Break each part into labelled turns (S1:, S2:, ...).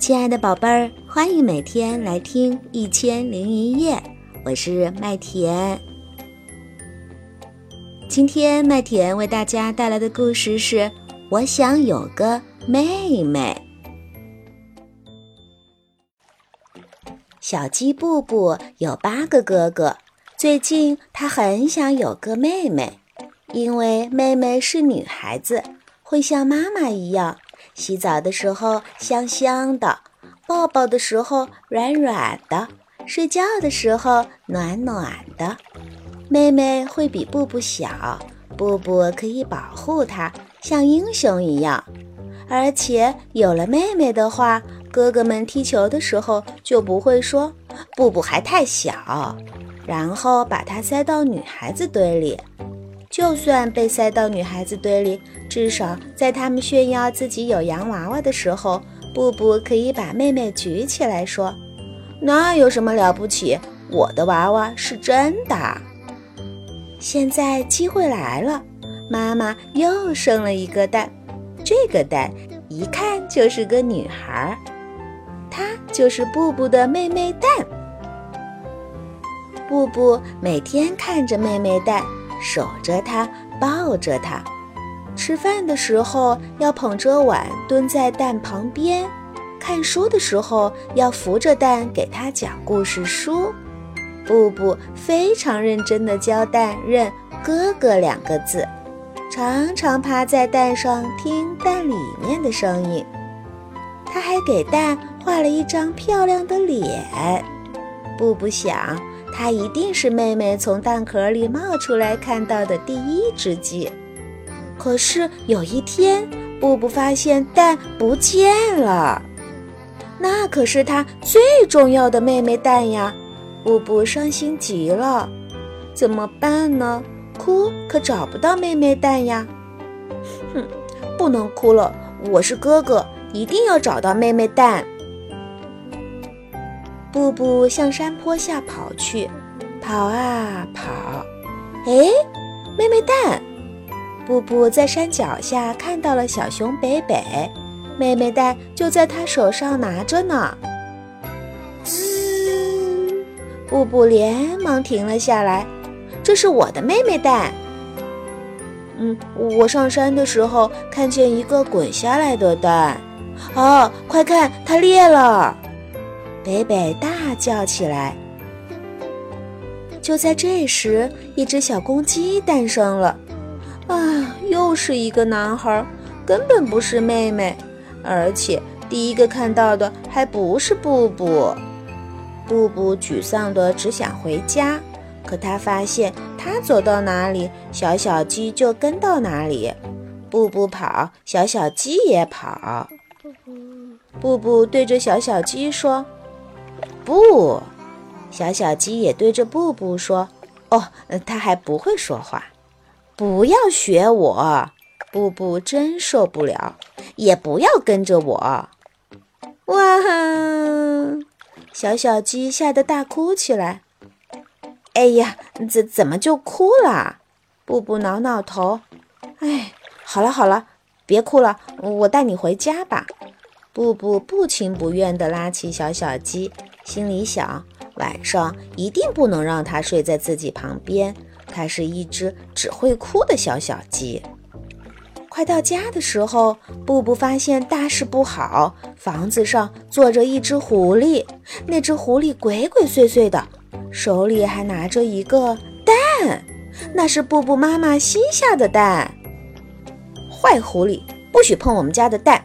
S1: 亲爱的宝贝儿，欢迎每天来听《一千零一夜》，我是麦田。今天麦田为大家带来的故事是《我想有个妹妹》。小鸡布布有八个哥哥，最近他很想有个妹妹，因为妹妹是女孩子，会像妈妈一样。洗澡的时候香香的，抱抱的时候软软的，睡觉的时候暖暖的。妹妹会比布布小，布布可以保护她，像英雄一样。而且有了妹妹的话，哥哥们踢球的时候就不会说布布还太小，然后把她塞到女孩子堆里。就算被塞到女孩子堆里，至少在他们炫耀自己有洋娃娃的时候，布布可以把妹妹举起来说：“那有什么了不起？我的娃娃是真的。”现在机会来了，妈妈又生了一个蛋，这个蛋一看就是个女孩，她就是布布的妹妹蛋。布布每天看着妹妹蛋。守着它，抱着它，吃饭的时候要捧着碗蹲在蛋旁边，看书的时候要扶着蛋给它讲故事书。布布非常认真地教蛋认“哥哥”两个字，常常趴在蛋上听蛋里面的声音。他还给蛋画了一张漂亮的脸。布布想。它一定是妹妹从蛋壳里冒出来看到的第一只鸡。可是有一天，布布发现蛋不见了，那可是它最重要的妹妹蛋呀！布布伤心极了，怎么办呢？哭可找不到妹妹蛋呀！哼，不能哭了，我是哥哥，一定要找到妹妹蛋。布布向山坡下跑去，跑啊跑，哎，妹妹蛋！布布在山脚下看到了小熊北北，妹妹蛋就在他手上拿着呢。滋！布布连忙停了下来，这是我的妹妹蛋。嗯，我上山的时候看见一个滚下来的蛋，哦，快看，它裂了！北北大叫起来。就在这时，一只小公鸡诞生了。啊，又是一个男孩，根本不是妹妹，而且第一个看到的还不是布布。布布沮丧的只想回家，可他发现他走到哪里，小小鸡就跟到哪里。布布跑，小小鸡也跑。布布对着小小鸡说。不，小小鸡也对着布布说：“哦，它还不会说话，不要学我。”布布真受不了，也不要跟着我。哇！小小鸡吓得大哭起来。哎呀，怎怎么就哭了？布布挠挠头。哎，好了好了，别哭了，我带你回家吧。布布不情不愿地拉起小小鸡。心里想，晚上一定不能让它睡在自己旁边。它是一只只会哭的小小鸡。快到家的时候，布布发现大事不好，房子上坐着一只狐狸。那只狐狸鬼鬼祟祟的，手里还拿着一个蛋，那是布布妈妈新下的蛋。坏狐狸，不许碰我们家的蛋！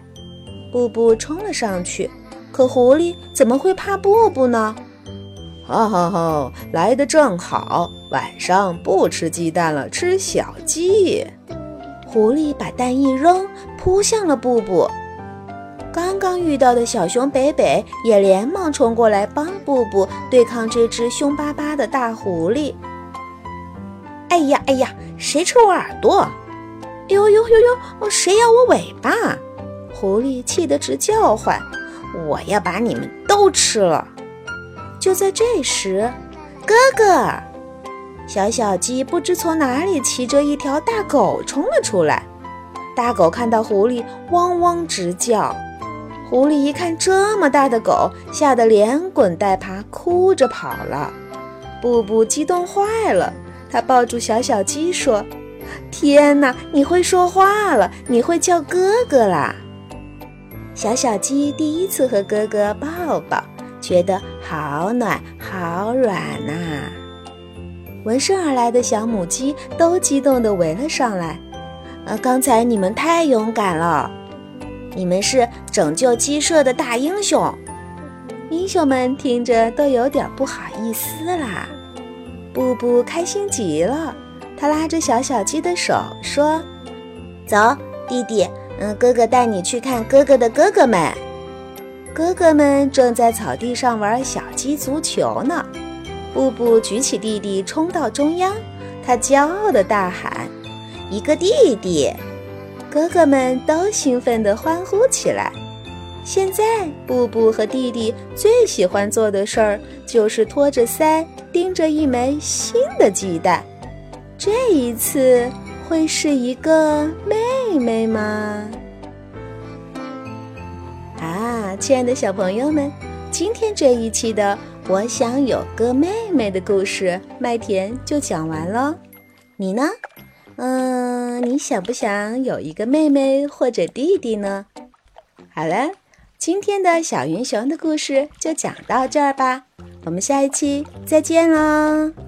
S1: 布布冲了上去。可狐狸怎么会怕布布呢？哈哈哈，来的正好，晚上不吃鸡蛋了，吃小鸡。狐狸把蛋一扔，扑向了布布。刚刚遇到的小熊北北也连忙冲过来帮布布对抗这只凶巴巴的大狐狸。哎呀哎呀，谁吃我耳朵？呦呦呦呦，谁咬我尾巴？狐狸气得直叫唤。我要把你们都吃了！就在这时，哥哥，小小鸡不知从哪里骑着一条大狗冲了出来。大狗看到狐狸，汪汪直叫。狐狸一看这么大的狗，吓得连滚带爬，哭着跑了。布布激动坏了，他抱住小小鸡说：“天哪，你会说话了，你会叫哥哥啦！”小小鸡第一次和哥哥抱抱，觉得好暖好软呐。闻声而来的小母鸡都激动地围了上来。呃，刚才你们太勇敢了，你们是拯救鸡舍的大英雄。英雄们听着都有点不好意思啦。布布开心极了，他拉着小小鸡的手说：“走，弟弟，嗯，哥哥带你去看哥哥的哥哥们。哥哥们正在草地上玩小鸡足球呢。”布布举起弟弟冲到中央，他骄傲地大喊。一个弟弟，哥哥们都兴奋地欢呼起来。现在，布布和弟弟最喜欢做的事儿就是托着腮盯着一枚新的鸡蛋。这一次会是一个妹妹吗？啊，亲爱的小朋友们，今天这一期的《我想有个妹妹》的故事，麦田就讲完了。你呢？嗯，你想不想有一个妹妹或者弟弟呢？好了，今天的小云熊的故事就讲到这儿吧，我们下一期再见喽。